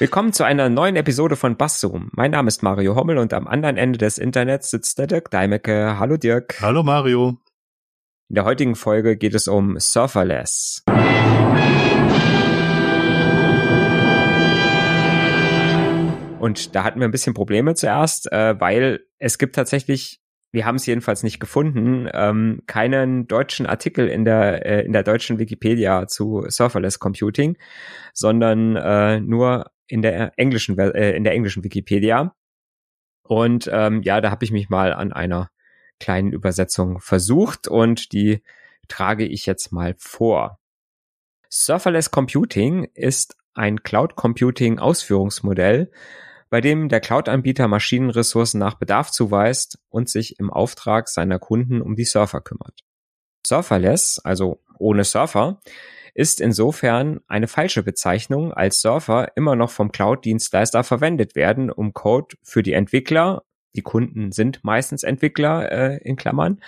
Willkommen zu einer neuen Episode von Basszoom. Mein Name ist Mario Hommel und am anderen Ende des Internets sitzt der Dirk Deimecke. Hallo Dirk. Hallo Mario. In der heutigen Folge geht es um Surferless. Und da hatten wir ein bisschen Probleme zuerst, äh, weil es gibt tatsächlich, wir haben es jedenfalls nicht gefunden, ähm, keinen deutschen Artikel in der äh, in der deutschen Wikipedia zu Serverless Computing, sondern äh, nur in der englischen äh, in der englischen Wikipedia. Und ähm, ja, da habe ich mich mal an einer kleinen Übersetzung versucht und die trage ich jetzt mal vor. Serverless Computing ist ein Cloud Computing Ausführungsmodell, bei dem der Cloud-Anbieter Maschinenressourcen nach Bedarf zuweist und sich im Auftrag seiner Kunden um die Surfer kümmert. Surferless, also ohne Surfer, ist insofern eine falsche Bezeichnung, als Surfer immer noch vom Cloud-Dienstleister verwendet werden, um Code für die Entwickler, die Kunden sind meistens Entwickler äh, in Klammern,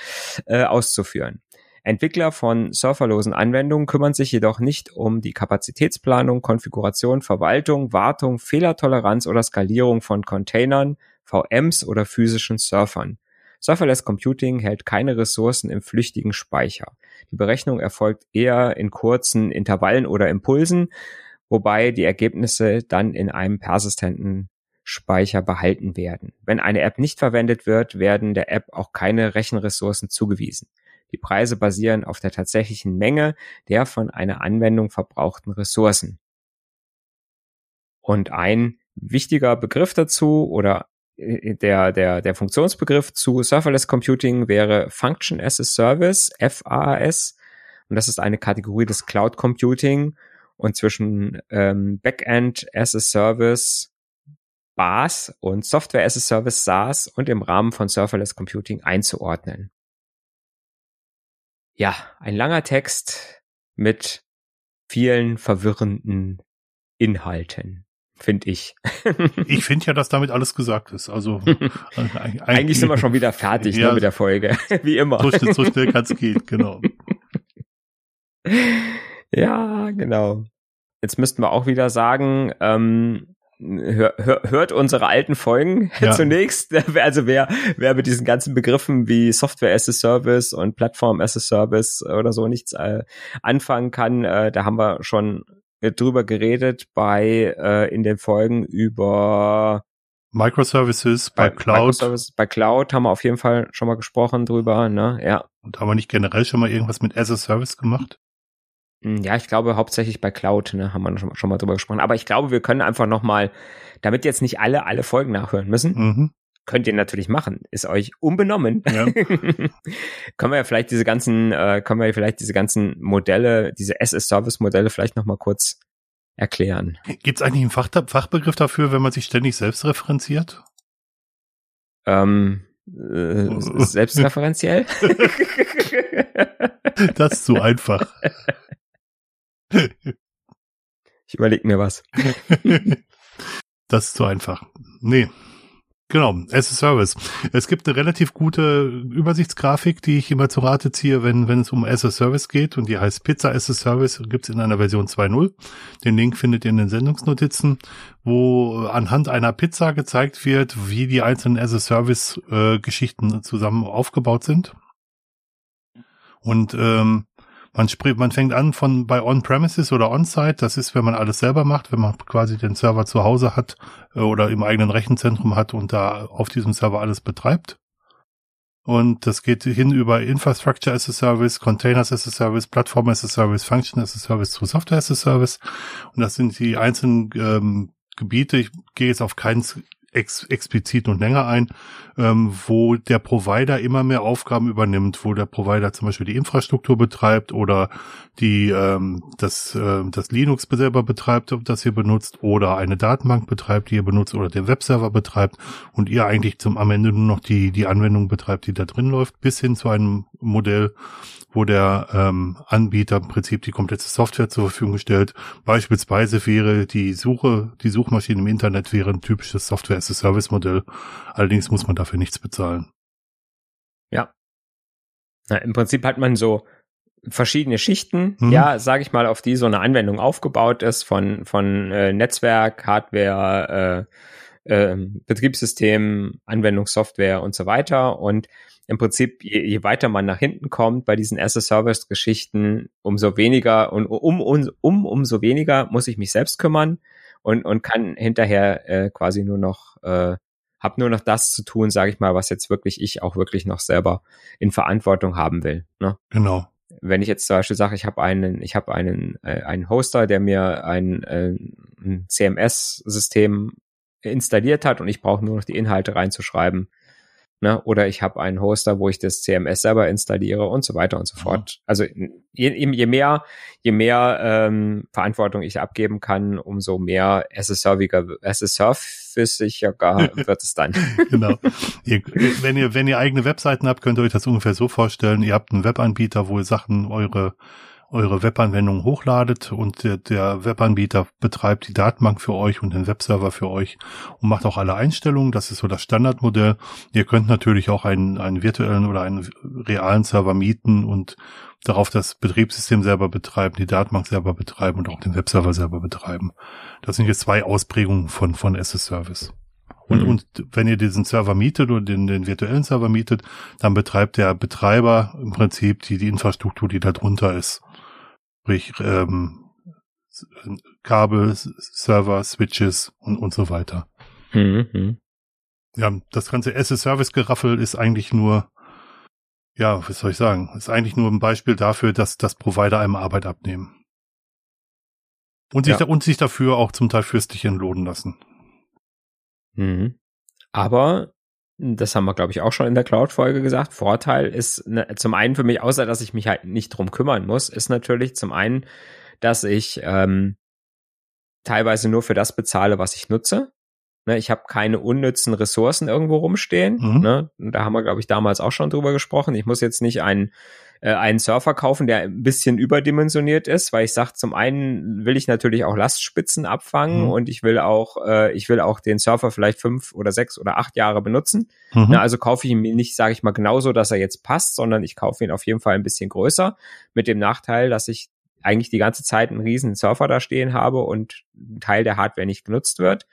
äh, auszuführen. Entwickler von serverlosen Anwendungen kümmern sich jedoch nicht um die Kapazitätsplanung, Konfiguration, Verwaltung, Wartung, Fehlertoleranz oder Skalierung von Containern, VMs oder physischen Surfern. Serverless Computing hält keine Ressourcen im flüchtigen Speicher. Die Berechnung erfolgt eher in kurzen Intervallen oder Impulsen, wobei die Ergebnisse dann in einem persistenten Speicher behalten werden. Wenn eine App nicht verwendet wird, werden der App auch keine Rechenressourcen zugewiesen. Die Preise basieren auf der tatsächlichen Menge der von einer Anwendung verbrauchten Ressourcen. Und ein wichtiger Begriff dazu oder der, der, der Funktionsbegriff zu Serverless Computing wäre Function as a Service, FAS. Und das ist eine Kategorie des Cloud Computing. Und zwischen ähm, Backend as a Service, BAS und Software as a Service, SaaS und im Rahmen von Serverless Computing einzuordnen. Ja, ein langer Text mit vielen verwirrenden Inhalten, finde ich. ich finde ja, dass damit alles gesagt ist. Also eigentlich, eigentlich sind wir schon wieder fertig ne, ja, ne, mit der Folge, wie immer. So schnell, so schnell kann es gehen, genau. Ja, genau. Jetzt müssten wir auch wieder sagen, ähm, hör, hör, hört unsere alten Folgen ja. zunächst. Also wer, wer mit diesen ganzen Begriffen wie Software as a Service und Plattform as a Service oder so nichts äh, anfangen kann, äh, da haben wir schon drüber geredet bei äh, in den Folgen über Microservices bei, bei Cloud. Microservices, bei Cloud haben wir auf jeden Fall schon mal gesprochen drüber, ne? Ja. Und haben wir nicht generell schon mal irgendwas mit as a Service gemacht? Hm, ja, ich glaube hauptsächlich bei Cloud, ne, haben wir schon, schon mal drüber gesprochen. Aber ich glaube, wir können einfach noch mal, damit jetzt nicht alle alle Folgen nachhören müssen, mhm. Könnt ihr natürlich machen. Ist euch unbenommen. Ja. können wir ja vielleicht diese ganzen, äh, können wir ja vielleicht diese ganzen Modelle, diese SS-Service-Modelle vielleicht noch mal kurz erklären. Gibt es eigentlich einen Fach, Fachbegriff dafür, wenn man sich ständig selbst referenziert? Ähm, äh, selbstreferenziell? das ist zu einfach. Ich überlege mir was. das ist zu einfach. Nee. Genau, as a Service. Es gibt eine relativ gute Übersichtsgrafik, die ich immer zu Rate ziehe, wenn, wenn es um as a Service geht und die heißt Pizza as a Service, gibt's in einer Version 2.0. Den Link findet ihr in den Sendungsnotizen, wo anhand einer Pizza gezeigt wird, wie die einzelnen as a Service äh, Geschichten zusammen aufgebaut sind. Und ähm, man spricht, man fängt an von bei On-Premises oder On-Site. Das ist, wenn man alles selber macht, wenn man quasi den Server zu Hause hat äh, oder im eigenen Rechenzentrum hat und da auf diesem Server alles betreibt. Und das geht hin über Infrastructure as a Service, Containers as a Service, Plattform as a Service, Function as a Service zu Software as a Service. Und das sind die einzelnen ähm, Gebiete. Ich gehe jetzt auf keins ex explizit und länger ein, ähm, wo der Provider immer mehr Aufgaben übernimmt, wo der Provider zum Beispiel die Infrastruktur betreibt oder die ähm, das, äh, das Linux selber betreibt, das ihr benutzt, oder eine Datenbank betreibt, die ihr benutzt, oder den Webserver betreibt und ihr eigentlich zum am Ende nur noch die, die Anwendung betreibt, die da drin läuft, bis hin zu einem Modell, wo der ähm, Anbieter im Prinzip die komplette Software zur Verfügung stellt. Beispielsweise wäre die Suche, die Suchmaschine im Internet wäre ein typisches Software-as-a-Service-Modell. Allerdings muss man dafür nichts bezahlen. Ja. Na, Im Prinzip hat man so verschiedene Schichten, mhm. ja, sage ich mal, auf die so eine Anwendung aufgebaut ist von von äh, Netzwerk, Hardware, äh, äh, Betriebssystem, Anwendungssoftware und so weiter. Und im Prinzip, je, je weiter man nach hinten kommt bei diesen as-a-Service-Geschichten, umso weniger und um, um, um umso weniger muss ich mich selbst kümmern und und kann hinterher äh, quasi nur noch äh, habe nur noch das zu tun, sage ich mal, was jetzt wirklich ich auch wirklich noch selber in Verantwortung haben will. Ne? Genau wenn ich jetzt zum Beispiel sage, ich habe einen, ich habe einen, äh, einen Hoster, der mir ein, äh, ein CMS-System installiert hat und ich brauche nur noch die Inhalte reinzuschreiben, Ne? Oder ich habe einen Hoster, wo ich das CMS selber installiere und so weiter und so fort. Mhm. Also je, je mehr, je mehr ähm, Verantwortung ich abgeben kann, umso mehr SSR-sicher wird es dann. genau. Ihr, wenn ihr, wenn ihr eigene Webseiten habt, könnt ihr euch das ungefähr so vorstellen. Ihr habt einen Webanbieter, wo ihr Sachen eure eure Webanwendung hochladet und der, der Webanbieter betreibt die Datenbank für euch und den Webserver für euch und macht auch alle Einstellungen. Das ist so das Standardmodell. Ihr könnt natürlich auch einen, einen virtuellen oder einen realen Server mieten und darauf das Betriebssystem selber betreiben, die Datenbank selber betreiben und auch den Webserver selber betreiben. Das sind jetzt zwei Ausprägungen von, von SS Service. Und, mhm. und wenn ihr diesen Server mietet oder den, den virtuellen Server mietet, dann betreibt der Betreiber im Prinzip die, die Infrastruktur, die da drunter ist. Sprich, ähm, Kabel, Server, Switches und, und so weiter. Mhm. Ja, das ganze SS-Service-Geraffel ist eigentlich nur, ja, was soll ich sagen, ist eigentlich nur ein Beispiel dafür, dass, dass Provider einem Arbeit abnehmen. Und sich, ja. da, und sich dafür auch zum Teil fürstlich entlohnen lassen. Mhm. Aber das haben wir, glaube ich, auch schon in der Cloud-Folge gesagt. Vorteil ist ne, zum einen für mich, außer dass ich mich halt nicht drum kümmern muss, ist natürlich zum einen, dass ich ähm, teilweise nur für das bezahle, was ich nutze. Ne, ich habe keine unnützen Ressourcen irgendwo rumstehen. Mhm. Ne? Da haben wir, glaube ich, damals auch schon drüber gesprochen. Ich muss jetzt nicht einen äh, einen Surfer kaufen, der ein bisschen überdimensioniert ist, weil ich sage, zum einen will ich natürlich auch Lastspitzen abfangen mhm. und ich will auch, äh, ich will auch den Surfer vielleicht fünf oder sechs oder acht Jahre benutzen. Mhm. Na, also kaufe ich ihn nicht, sage ich mal, genauso, dass er jetzt passt, sondern ich kaufe ihn auf jeden Fall ein bisschen größer, mit dem Nachteil, dass ich eigentlich die ganze Zeit einen riesen Surfer da stehen habe und ein Teil der Hardware nicht genutzt wird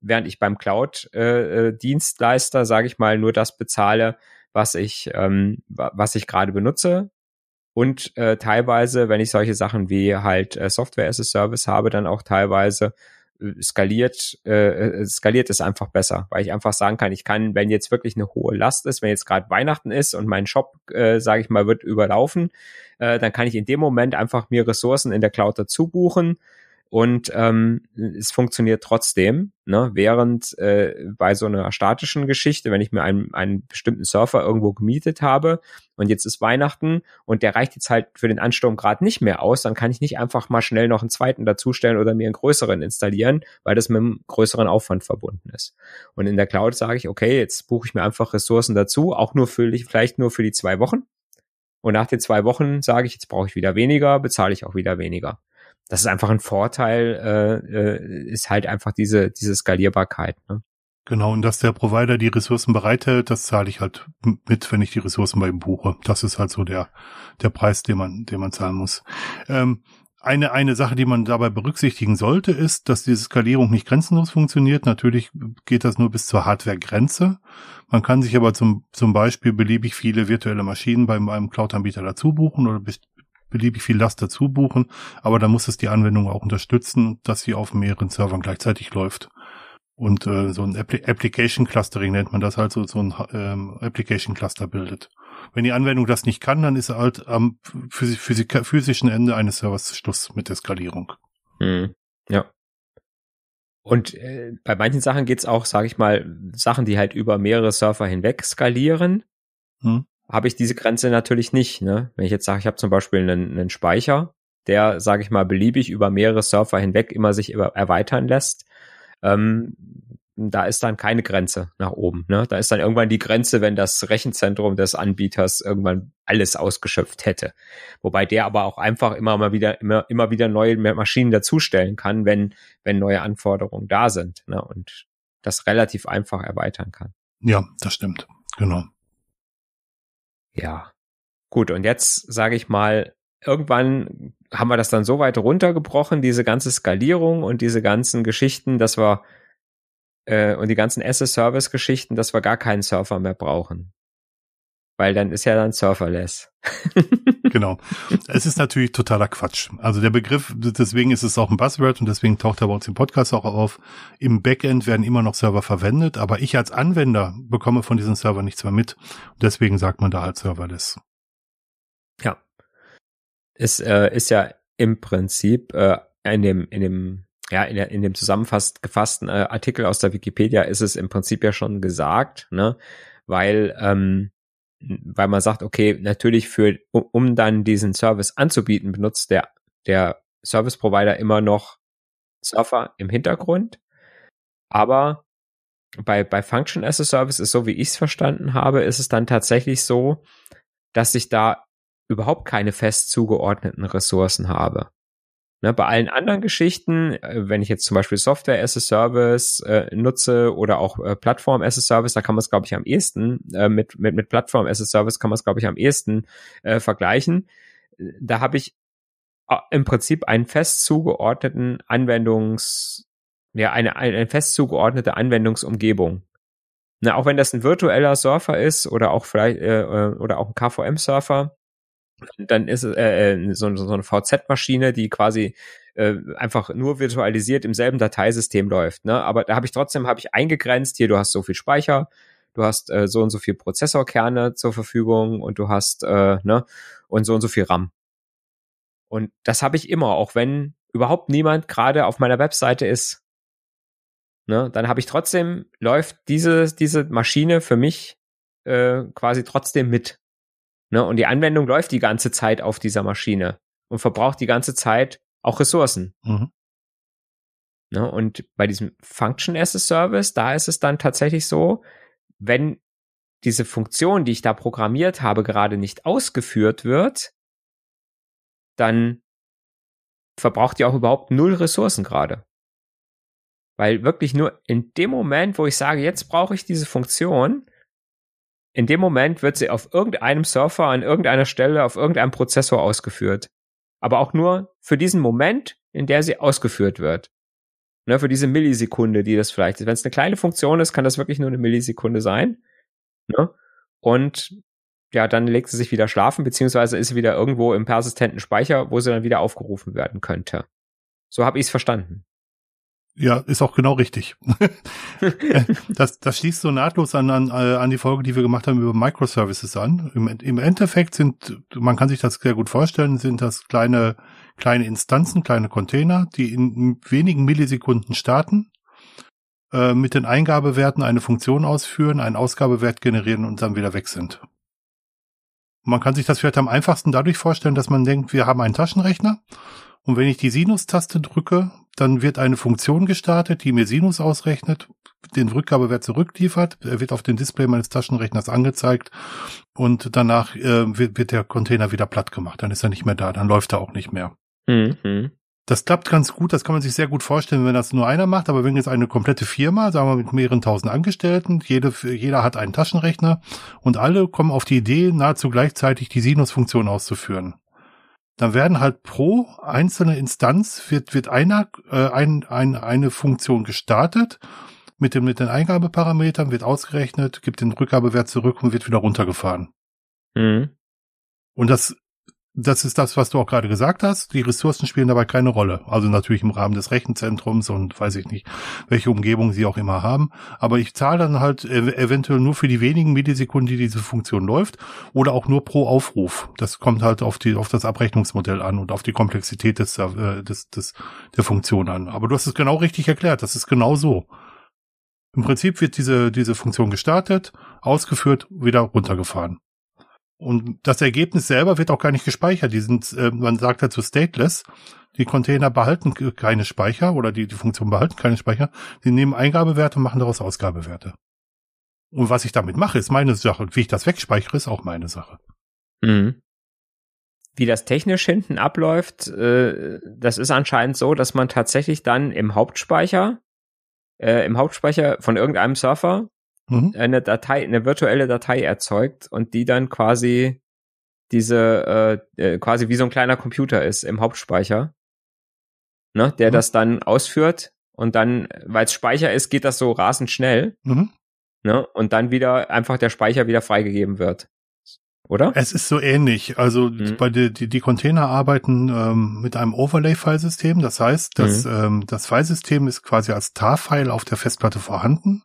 während ich beim Cloud-Dienstleister, äh, äh sage ich mal, nur das bezahle, was ich, ähm, was ich gerade benutze. Und äh, teilweise, wenn ich solche Sachen wie halt äh, Software as a Service habe, dann auch teilweise äh, skaliert, äh, äh, skaliert es einfach besser, weil ich einfach sagen kann, ich kann, wenn jetzt wirklich eine hohe Last ist, wenn jetzt gerade Weihnachten ist und mein Shop, äh, sage ich mal, wird überlaufen, äh, dann kann ich in dem Moment einfach mir Ressourcen in der Cloud dazu buchen und ähm, es funktioniert trotzdem, ne? während äh, bei so einer statischen Geschichte, wenn ich mir einen, einen bestimmten Surfer irgendwo gemietet habe und jetzt ist Weihnachten und der reicht jetzt halt für den Ansturm gerade nicht mehr aus, dann kann ich nicht einfach mal schnell noch einen zweiten dazustellen oder mir einen größeren installieren, weil das mit einem größeren Aufwand verbunden ist. Und in der Cloud sage ich, okay, jetzt buche ich mir einfach Ressourcen dazu, auch nur für vielleicht nur für die zwei Wochen. Und nach den zwei Wochen sage ich, jetzt brauche ich wieder weniger, bezahle ich auch wieder weniger das ist einfach ein Vorteil, äh, äh, ist halt einfach diese, diese Skalierbarkeit. Ne? Genau, und dass der Provider die Ressourcen bereithält, das zahle ich halt mit, wenn ich die Ressourcen bei ihm buche. Das ist halt so der, der Preis, den man, den man zahlen muss. Ähm, eine, eine Sache, die man dabei berücksichtigen sollte, ist, dass diese Skalierung nicht grenzenlos funktioniert. Natürlich geht das nur bis zur Hardware-Grenze. Man kann sich aber zum, zum Beispiel beliebig viele virtuelle Maschinen beim einem Cloud-Anbieter dazu buchen oder bis, beliebig viel Last dazu buchen, aber dann muss es die Anwendung auch unterstützen, dass sie auf mehreren Servern gleichzeitig läuft. Und äh, so ein Appli Application Clustering nennt man das halt so, so ein ähm, Application Cluster bildet. Wenn die Anwendung das nicht kann, dann ist halt am physischen Ende eines Servers Schluss mit der Skalierung. Hm. Ja. Und äh, bei manchen Sachen geht's auch, sage ich mal, Sachen, die halt über mehrere Server hinweg skalieren. Hm habe ich diese Grenze natürlich nicht. Ne? Wenn ich jetzt sage, ich habe zum Beispiel einen, einen Speicher, der, sage ich mal, beliebig über mehrere Surfer hinweg immer sich erweitern lässt, ähm, da ist dann keine Grenze nach oben. Ne? Da ist dann irgendwann die Grenze, wenn das Rechenzentrum des Anbieters irgendwann alles ausgeschöpft hätte. Wobei der aber auch einfach immer mal wieder, immer, immer wieder neue Maschinen dazustellen kann, wenn, wenn neue Anforderungen da sind. Ne? Und das relativ einfach erweitern kann. Ja, das stimmt. Genau. Ja. Gut, und jetzt sage ich mal, irgendwann haben wir das dann so weit runtergebrochen, diese ganze Skalierung und diese ganzen Geschichten, dass wir äh, und die ganzen as-a-Service-Geschichten, dass wir gar keinen Surfer mehr brauchen. Weil dann ist ja dann serverless. genau. Es ist natürlich totaler Quatsch. Also der Begriff, deswegen ist es auch ein Buzzword und deswegen taucht er bei uns im Podcast auch auf. Im Backend werden immer noch Server verwendet, aber ich als Anwender bekomme von diesen Server nichts mehr mit. Deswegen sagt man da halt serverless. Ja. Es äh, ist ja im Prinzip äh, in dem, in dem ja, in, der, in dem zusammengefassten äh, Artikel aus der Wikipedia ist es im Prinzip ja schon gesagt, ne, weil ähm, weil man sagt, okay, natürlich für um, um dann diesen Service anzubieten, benutzt der der Service Provider immer noch Surfer im Hintergrund, aber bei bei Function as a Service ist so, wie ich es verstanden habe, ist es dann tatsächlich so, dass ich da überhaupt keine fest zugeordneten Ressourcen habe. Ne, bei allen anderen Geschichten, äh, wenn ich jetzt zum Beispiel Software as a Service äh, nutze oder auch äh, Plattform as a Service, da kann man es, glaube ich, am ehesten, äh, mit, mit, mit Plattform as a Service kann man es, glaube ich, am ehesten äh, vergleichen. Da habe ich äh, im Prinzip einen fest zugeordneten Anwendungs, ja, eine, eine fest zugeordnete Anwendungsumgebung. Na, auch wenn das ein virtueller Surfer ist oder auch vielleicht äh, äh oder auch ein KVM-Surfer, dann ist es äh, äh so, so eine VZ-Maschine, die quasi äh, einfach nur virtualisiert im selben Dateisystem läuft. Ne? Aber da habe ich trotzdem habe ich eingegrenzt, hier du hast so viel Speicher, du hast äh, so und so viel Prozessorkerne zur Verfügung und du hast äh, ne und so und so viel RAM. Und das habe ich immer, auch wenn überhaupt niemand gerade auf meiner Webseite ist. Ne, dann habe ich trotzdem läuft diese diese Maschine für mich äh, quasi trotzdem mit. Ne? Und die Anwendung läuft die ganze Zeit auf dieser Maschine und verbraucht die ganze Zeit auch Ressourcen. Mhm. Ne? Und bei diesem Function as a Service, da ist es dann tatsächlich so, wenn diese Funktion, die ich da programmiert habe, gerade nicht ausgeführt wird, dann verbraucht die auch überhaupt null Ressourcen gerade. Weil wirklich nur in dem Moment, wo ich sage, jetzt brauche ich diese Funktion, in dem Moment wird sie auf irgendeinem Surfer an irgendeiner Stelle auf irgendeinem Prozessor ausgeführt. Aber auch nur für diesen Moment, in der sie ausgeführt wird. Ne, für diese Millisekunde, die das vielleicht ist. Wenn es eine kleine Funktion ist, kann das wirklich nur eine Millisekunde sein. Ne? Und ja, dann legt sie sich wieder schlafen, beziehungsweise ist sie wieder irgendwo im persistenten Speicher, wo sie dann wieder aufgerufen werden könnte. So habe ich es verstanden. Ja, ist auch genau richtig. das, das schließt so nahtlos an, an, äh, an die Folge, die wir gemacht haben über Microservices an. Im, Im Endeffekt sind, man kann sich das sehr gut vorstellen, sind das kleine, kleine Instanzen, kleine Container, die in wenigen Millisekunden starten, äh, mit den Eingabewerten eine Funktion ausführen, einen Ausgabewert generieren und dann wieder weg sind. Man kann sich das vielleicht am einfachsten dadurch vorstellen, dass man denkt, wir haben einen Taschenrechner und wenn ich die Sinus-Taste drücke, dann wird eine Funktion gestartet, die mir Sinus ausrechnet, den Rückgabewert zurückliefert. Er wird auf dem Display meines Taschenrechners angezeigt und danach äh, wird, wird, der Container wieder platt gemacht. Dann ist er nicht mehr da, dann läuft er auch nicht mehr. Mhm. Das klappt ganz gut, das kann man sich sehr gut vorstellen, wenn das nur einer macht, aber wenn jetzt eine komplette Firma, sagen wir mit mehreren tausend Angestellten, jede, jeder hat einen Taschenrechner und alle kommen auf die Idee, nahezu gleichzeitig die Sinus-Funktion auszuführen dann werden halt pro einzelne Instanz wird, wird einer, äh, ein, ein, eine Funktion gestartet mit, dem, mit den Eingabeparametern, wird ausgerechnet, gibt den Rückgabewert zurück und wird wieder runtergefahren. Mhm. Und das das ist das, was du auch gerade gesagt hast. Die Ressourcen spielen dabei keine Rolle. Also natürlich im Rahmen des Rechenzentrums und weiß ich nicht, welche Umgebung sie auch immer haben. Aber ich zahle dann halt eventuell nur für die wenigen Millisekunden, die diese Funktion läuft oder auch nur pro Aufruf. Das kommt halt auf die, auf das Abrechnungsmodell an und auf die Komplexität des, äh, des, des, der Funktion an. Aber du hast es genau richtig erklärt. Das ist genau so. Im Prinzip wird diese, diese Funktion gestartet, ausgeführt, wieder runtergefahren. Und das Ergebnis selber wird auch gar nicht gespeichert. Die sind, äh, man sagt dazu stateless. Die Container behalten keine Speicher oder die, die Funktionen behalten keine Speicher. Sie nehmen Eingabewerte und machen daraus Ausgabewerte. Und was ich damit mache, ist meine Sache. Und wie ich das wegspeichere, ist auch meine Sache. Mhm. Wie das technisch hinten abläuft, äh, das ist anscheinend so, dass man tatsächlich dann im Hauptspeicher, äh, im Hauptspeicher von irgendeinem Surfer mhm. eine Datei, eine virtuelle Datei erzeugt und die dann quasi diese äh, äh, quasi wie so ein kleiner Computer ist im Hauptspeicher, ne, der mhm. das dann ausführt und dann, weil es Speicher ist, geht das so rasend schnell, mhm. ne, und dann wieder einfach der Speicher wieder freigegeben wird. Oder? Es ist so ähnlich. Also mhm. bei die, die, die Container arbeiten ähm, mit einem Overlay-Filesystem. Das heißt, dass mhm. ähm, das Filesystem ist quasi als TAR-File auf der Festplatte vorhanden.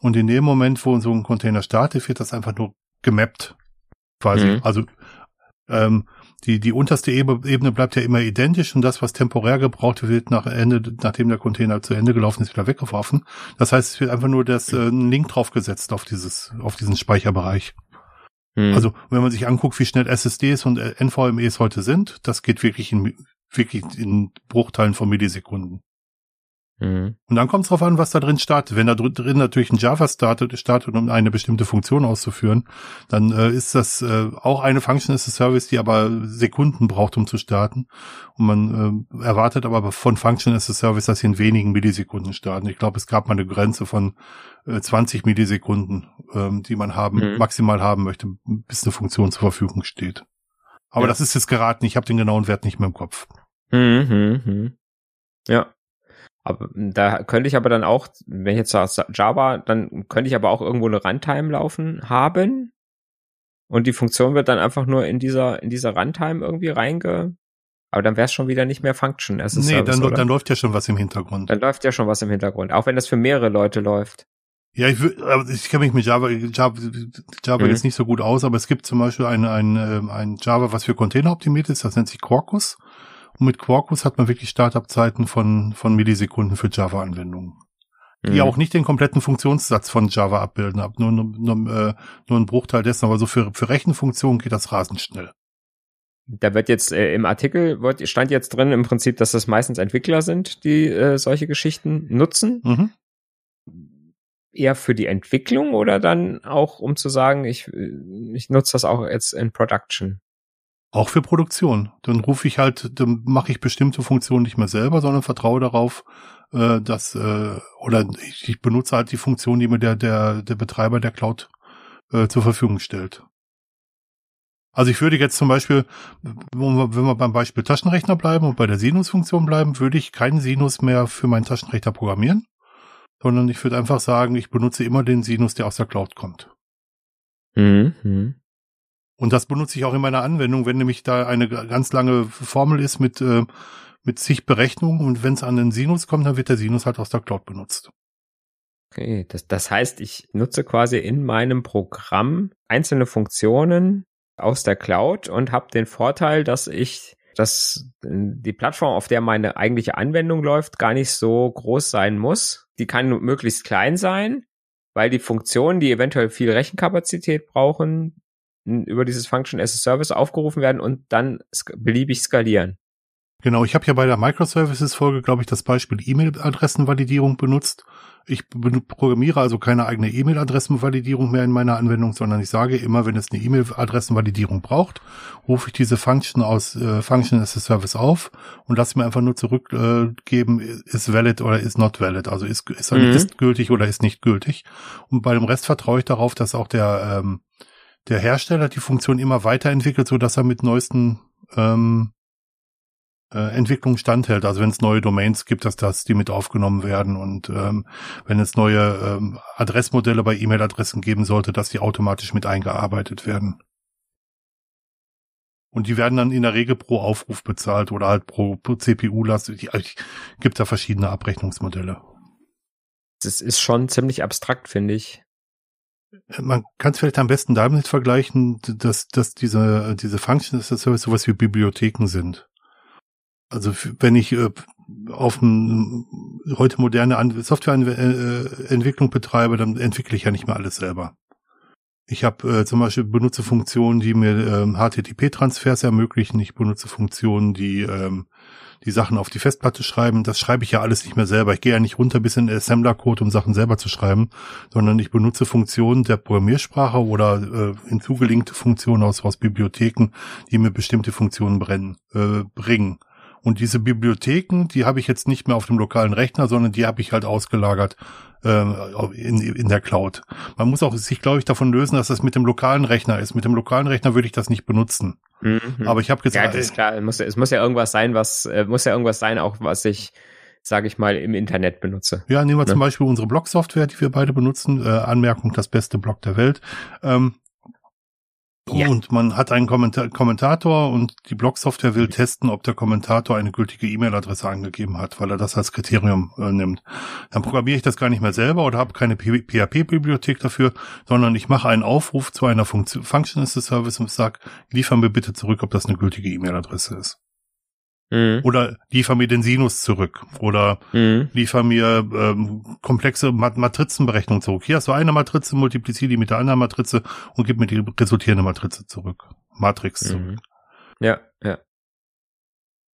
Und in dem Moment, wo so ein Container startet, wird das einfach nur gemappt. Quasi. Mhm. Also ähm, die, die unterste Ebene bleibt ja immer identisch und das, was temporär gebraucht wird, nach Ende, nachdem der Container zu Ende gelaufen ist, wieder weggeworfen. Das heißt, es wird einfach nur das, äh, ein Link draufgesetzt auf dieses, auf diesen Speicherbereich. Mhm. Also, wenn man sich anguckt, wie schnell SSDs und äh, NVMEs heute sind, das geht wirklich in, wirklich in Bruchteilen von Millisekunden. Mhm. Und dann kommt es darauf an, was da drin startet. Wenn da drin natürlich ein Java startet, startet, um eine bestimmte Funktion auszuführen, dann äh, ist das äh, auch eine Function as a Service, die aber Sekunden braucht, um zu starten. Und man äh, erwartet aber von Function as a Service, dass sie in wenigen Millisekunden starten. Ich glaube, es gab mal eine Grenze von äh, 20 Millisekunden, ähm, die man haben, mhm. maximal haben möchte, bis eine Funktion zur Verfügung steht. Aber ja. das ist jetzt geraten, ich habe den genauen Wert nicht mehr im Kopf. Mhm, mhm. mhm. Ja, aber da könnte ich aber dann auch, wenn ich jetzt sage Java, dann könnte ich aber auch irgendwo eine Runtime laufen haben. Und die Funktion wird dann einfach nur in dieser, in dieser Runtime irgendwie reinge, aber dann wäre es schon wieder nicht mehr Function a Nee, Service, dann, dann läuft ja schon was im Hintergrund. Dann läuft ja schon was im Hintergrund, auch wenn das für mehrere Leute läuft. Ja, ich, aber ich kenne mich mit Java, Java, Java mhm. jetzt nicht so gut aus, aber es gibt zum Beispiel ein, ein, ähm, ein Java, was für Container optimiert ist, das nennt sich Quarkus. Und mit Quarkus hat man wirklich Startup-Zeiten von, von Millisekunden für Java-Anwendungen. Die mhm. auch nicht den kompletten Funktionssatz von Java abbilden, ab nur, nur, nur, äh, nur ein Bruchteil dessen, aber so für, für Rechenfunktionen geht das rasend schnell. Da wird jetzt äh, im Artikel wird, stand jetzt drin im Prinzip, dass das meistens Entwickler sind, die äh, solche Geschichten nutzen. Mhm. Eher für die Entwicklung oder dann auch, um zu sagen, ich, ich nutze das auch jetzt in Production? Auch für Produktion. Dann rufe ich halt, dann mache ich bestimmte Funktionen nicht mehr selber, sondern vertraue darauf, äh, dass äh, oder ich, ich benutze halt die Funktion, die mir der der der Betreiber der Cloud äh, zur Verfügung stellt. Also ich würde jetzt zum Beispiel, wenn wir beim Beispiel Taschenrechner bleiben und bei der Sinus-Funktion bleiben, würde ich keinen Sinus mehr für meinen Taschenrechner programmieren, sondern ich würde einfach sagen, ich benutze immer den Sinus, der aus der Cloud kommt. Mhm. Und das benutze ich auch in meiner Anwendung, wenn nämlich da eine ganz lange Formel ist mit, äh, mit zig Berechnungen und wenn es an den Sinus kommt, dann wird der Sinus halt aus der Cloud benutzt. Okay, das, das heißt, ich nutze quasi in meinem Programm einzelne Funktionen aus der Cloud und habe den Vorteil, dass ich dass die Plattform, auf der meine eigentliche Anwendung läuft, gar nicht so groß sein muss. Die kann möglichst klein sein, weil die Funktionen, die eventuell viel Rechenkapazität brauchen, über dieses Function as a Service aufgerufen werden und dann beliebig skalieren. Genau, ich habe ja bei der Microservices-Folge, glaube ich, das Beispiel E-Mail-Adressenvalidierung benutzt. Ich programmiere also keine eigene E-Mail-Adressenvalidierung mehr in meiner Anwendung, sondern ich sage immer, wenn es eine E-Mail-Adressenvalidierung braucht, rufe ich diese Function aus äh, Function as a Service auf und lasse mir einfach nur zurückgeben, äh, ist valid oder ist not valid, also ist, ist, mhm. ist gültig oder ist nicht gültig. Und bei dem Rest vertraue ich darauf, dass auch der ähm, der Hersteller die Funktion immer weiterentwickelt, so dass er mit neuesten ähm, äh, Entwicklungen standhält. Also wenn es neue Domains gibt, dass das die mit aufgenommen werden und ähm, wenn es neue ähm, Adressmodelle bei E-Mail-Adressen geben sollte, dass die automatisch mit eingearbeitet werden. Und die werden dann in der Regel pro Aufruf bezahlt oder halt pro, pro CPU-Last. Gibt da verschiedene Abrechnungsmodelle. Das ist schon ziemlich abstrakt, finde ich man kann es vielleicht am besten damit vergleichen, dass, dass diese, diese Function as a Service sowas wie Bibliotheken sind. Also wenn ich äh, auf ein, heute moderne Softwareentwicklung betreibe, dann entwickle ich ja nicht mehr alles selber. Ich habe äh, zum Beispiel benutze Funktionen, die mir ähm, HTTP-Transfers ermöglichen. Ich benutze Funktionen, die ähm, die Sachen auf die Festplatte schreiben. Das schreibe ich ja alles nicht mehr selber. Ich gehe ja nicht runter bis in Assembler-Code, um Sachen selber zu schreiben, sondern ich benutze Funktionen der Programmiersprache oder äh, hinzugelinkte Funktionen aus, aus Bibliotheken, die mir bestimmte Funktionen brennen, äh, bringen. Und diese Bibliotheken, die habe ich jetzt nicht mehr auf dem lokalen Rechner, sondern die habe ich halt ausgelagert äh, in, in der Cloud. Man muss auch sich, glaube ich, davon lösen, dass das mit dem lokalen Rechner ist. Mit dem lokalen Rechner würde ich das nicht benutzen. Mhm. Aber ich habe gesagt, ja, ist klar. Es muss, es muss ja irgendwas sein, was äh, muss ja irgendwas sein, auch was ich sage ich mal, im Internet benutze. Ja, nehmen wir ne? zum Beispiel unsere Blog-Software, die wir beide benutzen. Äh, Anmerkung, das beste Blog der Welt. Ähm, ja. Und man hat einen Kommentar Kommentator und die Blog-Software will testen, ob der Kommentator eine gültige E-Mail-Adresse angegeben hat, weil er das als Kriterium äh, nimmt. Dann programmiere ich das gar nicht mehr selber oder habe keine PHP-Bibliothek dafür, sondern ich mache einen Aufruf zu einer Funktion, Function as a Service und sage, liefern mir bitte zurück, ob das eine gültige E-Mail-Adresse ist. Mhm. Oder liefer mir den Sinus zurück. Oder mhm. liefer mir ähm, komplexe Mat Matrizenberechnung zurück. Hier hast du eine Matrize, multipliziere die mit der anderen Matrize und gib mir die resultierende Matrize zurück. Matrix mhm. zurück. Ja, ja.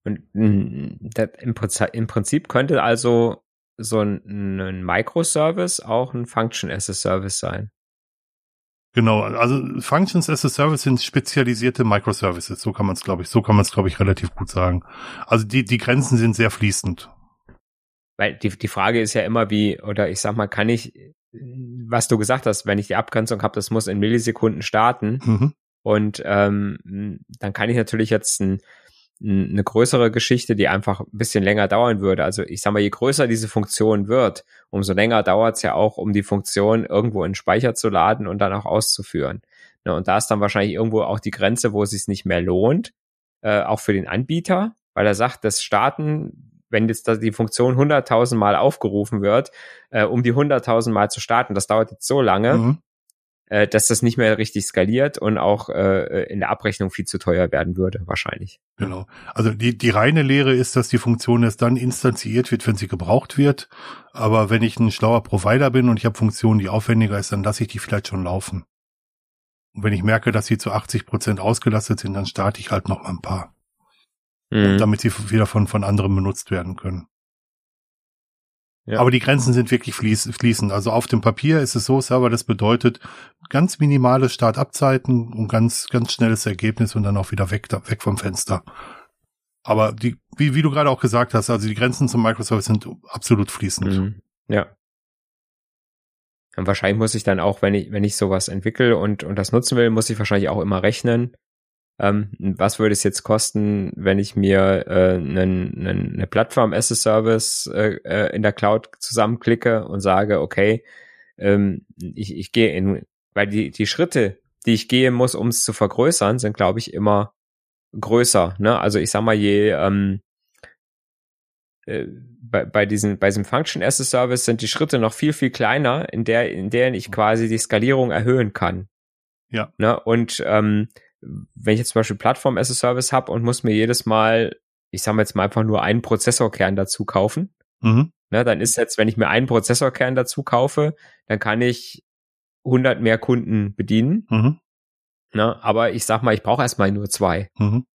Und mm, das, im, im Prinzip könnte also so ein, ein Microservice auch ein Function as a Service sein. Genau, also Functions as a Service sind spezialisierte Microservices, so kann man es, glaube ich, so kann man es, glaube ich, relativ gut sagen. Also die, die Grenzen sind sehr fließend. Weil die, die Frage ist ja immer wie, oder ich sag mal, kann ich, was du gesagt hast, wenn ich die Abgrenzung habe, das muss in Millisekunden starten. Mhm. Und ähm, dann kann ich natürlich jetzt ein eine größere Geschichte, die einfach ein bisschen länger dauern würde. Also ich sag mal, je größer diese Funktion wird, umso länger dauert es ja auch, um die Funktion irgendwo in den Speicher zu laden und dann auch auszuführen. Ne, und da ist dann wahrscheinlich irgendwo auch die Grenze, wo es sich nicht mehr lohnt, äh, auch für den Anbieter, weil er sagt, das Starten, wenn jetzt die Funktion 100.000 Mal aufgerufen wird, äh, um die 100.000 Mal zu starten, das dauert jetzt so lange, mhm äh, dass das nicht mehr richtig skaliert und auch äh, in der Abrechnung viel zu teuer werden würde, wahrscheinlich. Genau. Also die, die reine Lehre ist, dass die Funktion erst dann instanziert wird, wenn sie gebraucht wird. Aber wenn ich ein schlauer Provider bin und ich habe Funktionen, die aufwendiger ist, dann lasse ich die vielleicht schon laufen. Und wenn ich merke, dass sie zu 80 Prozent ausgelastet sind, dann starte ich halt noch mal ein paar. Mhm. Damit sie wieder von, von anderen benutzt werden können. Ja. Aber die Grenzen sind wirklich fließend. Also auf dem Papier ist es so, Server, das bedeutet ganz minimale Startabzeiten und ganz, ganz schnelles Ergebnis und dann auch wieder weg, weg vom Fenster. Aber die, wie, wie du gerade auch gesagt hast, also die Grenzen zum Microservice sind absolut fließend. Mhm. Ja. Und wahrscheinlich muss ich dann auch, wenn ich, wenn ich sowas entwickle und, und das nutzen will, muss ich wahrscheinlich auch immer rechnen, ähm, was würde es jetzt kosten, wenn ich mir äh, einen, einen, eine Plattform as a Service äh, äh, in der Cloud zusammenklicke und sage, okay, ähm, ich, ich gehe in, weil die, die Schritte, die ich gehen muss, um es zu vergrößern, sind, glaube ich, immer größer. Ne? Also ich sag mal, je ähm, äh, bei, bei, diesen, bei diesem Function as a Service sind die Schritte noch viel, viel kleiner, in der, in deren ich quasi die Skalierung erhöhen kann. Ja. Ne? Und ähm, wenn ich jetzt zum Beispiel Plattform as a Service habe und muss mir jedes Mal, ich sage jetzt mal einfach nur einen Prozessorkern dazu kaufen, mhm. ne, dann ist jetzt, wenn ich mir einen Prozessorkern dazu kaufe, dann kann ich 100 mehr Kunden bedienen. Mhm. Ne, aber ich sag mal, ich brauche erstmal nur zwei. Mhm.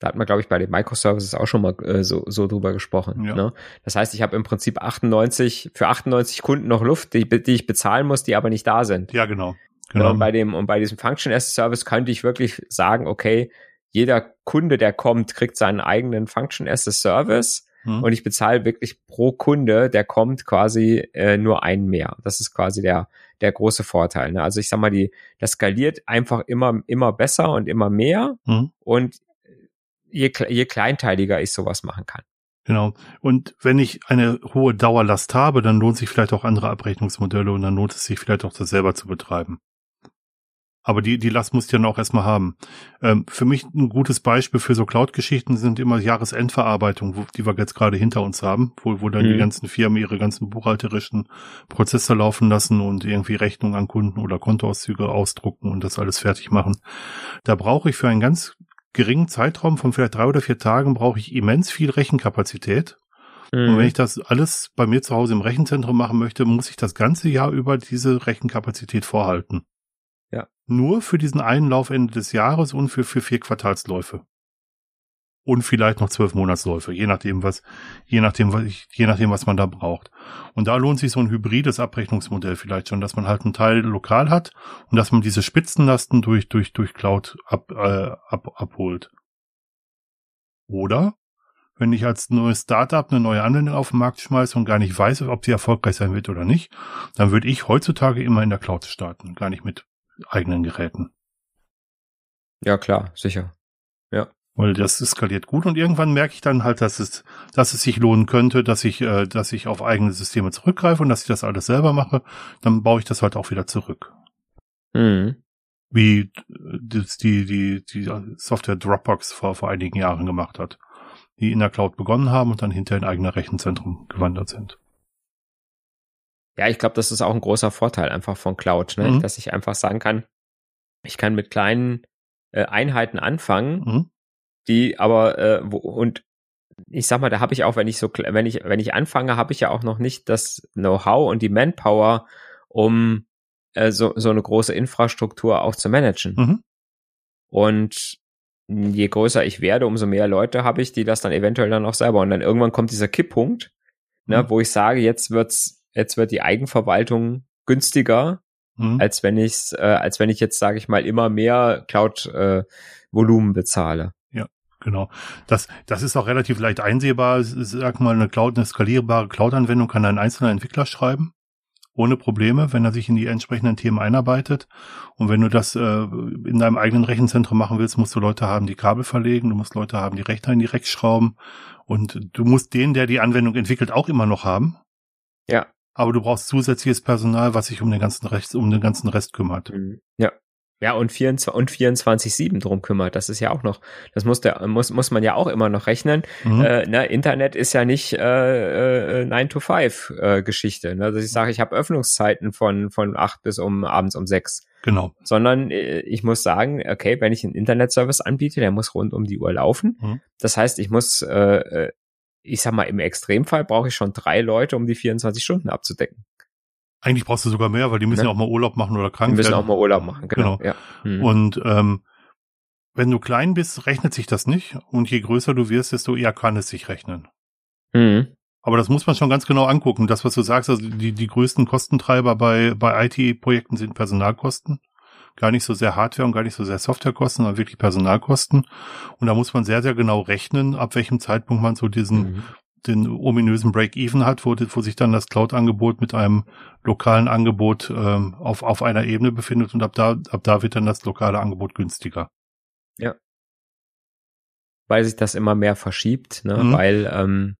Da hat man, glaube ich, bei den Microservices auch schon mal äh, so, so drüber gesprochen. Ja. Ne? Das heißt, ich habe im Prinzip 98, für 98 Kunden noch Luft, die, die ich bezahlen muss, die aber nicht da sind. Ja, genau. Genau. Und bei dem, und bei diesem Function as a Service könnte ich wirklich sagen, okay, jeder Kunde, der kommt, kriegt seinen eigenen Function as a Service. Mhm. Und ich bezahle wirklich pro Kunde, der kommt, quasi äh, nur einen mehr. Das ist quasi der, der große Vorteil. Ne? Also ich sag mal, die, das skaliert einfach immer, immer besser und immer mehr. Mhm. Und je, je kleinteiliger ich sowas machen kann. Genau. Und wenn ich eine hohe Dauerlast habe, dann lohnt sich vielleicht auch andere Abrechnungsmodelle und dann lohnt es sich vielleicht auch das selber zu betreiben. Aber die, die Last musst du ja noch erstmal haben. Ähm, für mich ein gutes Beispiel für so Cloud-Geschichten sind immer Jahresendverarbeitung, wo, die wir jetzt gerade hinter uns haben, wo, wo dann mhm. die ganzen Firmen ihre ganzen buchhalterischen Prozesse laufen lassen und irgendwie Rechnungen an Kunden oder Kontoauszüge ausdrucken und das alles fertig machen. Da brauche ich für einen ganz geringen Zeitraum von vielleicht drei oder vier Tagen brauche ich immens viel Rechenkapazität. Mhm. Und wenn ich das alles bei mir zu Hause im Rechenzentrum machen möchte, muss ich das ganze Jahr über diese Rechenkapazität vorhalten. Ja. Nur für diesen einen Laufende des Jahres und für, für vier Quartalsläufe. Und vielleicht noch zwölf Monatsläufe, je nachdem, was, je nachdem, was ich, je nachdem, was man da braucht. Und da lohnt sich so ein hybrides Abrechnungsmodell vielleicht schon, dass man halt einen Teil lokal hat und dass man diese Spitzenlasten durch, durch, durch Cloud ab, äh, ab, abholt. Oder wenn ich als neues Startup eine neue Anwendung auf den Markt schmeiße und gar nicht weiß, ob sie erfolgreich sein wird oder nicht, dann würde ich heutzutage immer in der Cloud starten, gar nicht mit eigenen Geräten. Ja, klar, sicher. Ja. Weil das skaliert gut und irgendwann merke ich dann halt, dass es, dass es sich lohnen könnte, dass ich, äh, dass ich auf eigene Systeme zurückgreife und dass ich das alles selber mache, dann baue ich das halt auch wieder zurück. Mhm. Wie das die, die, die Software Dropbox vor, vor einigen Jahren gemacht hat. Die in der Cloud begonnen haben und dann hinterher in eigener Rechenzentrum gewandert sind. Ja, ich glaube, das ist auch ein großer Vorteil einfach von Cloud, ne? Mhm. dass ich einfach sagen kann, ich kann mit kleinen äh, Einheiten anfangen, Mhm. die aber äh, wo, und ich sag mal, da habe ich auch, wenn ich so, wenn ich wenn ich anfange, habe ich ja auch noch nicht das Know-how und die Manpower, um äh, so so eine große Infrastruktur auch zu managen. Mhm. Und je größer ich werde, umso mehr Leute habe ich, die das dann eventuell dann auch selber. Und dann irgendwann kommt dieser Kipppunkt, ne, Mhm. wo ich sage, jetzt wird's, jetzt wird die Eigenverwaltung günstiger, Mhm. als wenn ich's, äh, als wenn ich jetzt, sage ich mal, immer mehr Cloud-Volumen bezahle. Genau. Das, das ist auch relativ leicht einsehbar. Sag mal, eine Cloud, eine skalierbare Cloud-Anwendung kann ein einzelner Entwickler schreiben. Ohne Probleme, wenn er sich in die entsprechenden Themen einarbeitet. Und wenn du das äh, in deinem eigenen Rechenzentrum machen willst, musst du Leute haben, die Kabel verlegen, du musst Leute haben, die Rechner in die schrauben. Und du musst den, der die Anwendung entwickelt, auch immer noch haben. Ja. Aber du brauchst zusätzliches Personal, was sich um den ganzen Rest, um den ganzen Rest kümmert. Ja. Ja, und 24, und 24-7 drum kümmert. Das ist ja auch noch, das muss der, muss, muss man ja auch immer noch rechnen. Mhm. Äh, ne, Internet ist ja nicht äh, äh, 9 to 5 äh, Geschichte. Ne? Dass ich sage, ich habe Öffnungszeiten von, von 8 bis um abends um 6. Genau. Sondern äh, ich muss sagen, okay, wenn ich einen Internetservice anbiete, der muss rund um die Uhr laufen. Mhm. Das heißt, ich muss, äh, äh, ich sag mal, im Extremfall brauche ich schon drei Leute, um die 24 Stunden abzudecken. Eigentlich brauchst du sogar mehr, weil die müssen Ne? ja auch mal Urlaub machen oder krank müssen werden. auch mal Urlaub machen, genau. Genau. Ja. Mhm. Und ähm, wenn du klein bist, rechnet sich das nicht. Und je größer du wirst, desto eher kann es sich rechnen. Mhm. Aber das muss man schon ganz genau angucken. Das, was du sagst, also die, die größten Kostentreiber bei, bei IT-Projekten sind Personalkosten. Gar nicht so sehr Hardware und gar nicht so sehr Softwarekosten, sondern wirklich Personalkosten. Und da muss man sehr, sehr genau rechnen, ab welchem Zeitpunkt man so diesen, Mhm. den ominösen Break-Even hat, wo, wo sich dann das Cloud-Angebot mit einem lokalen Angebot ähm, auf, auf einer Ebene befindet und ab da, ab da wird dann das lokale Angebot günstiger. weil sich das immer mehr verschiebt, ne? Mhm. weil ähm,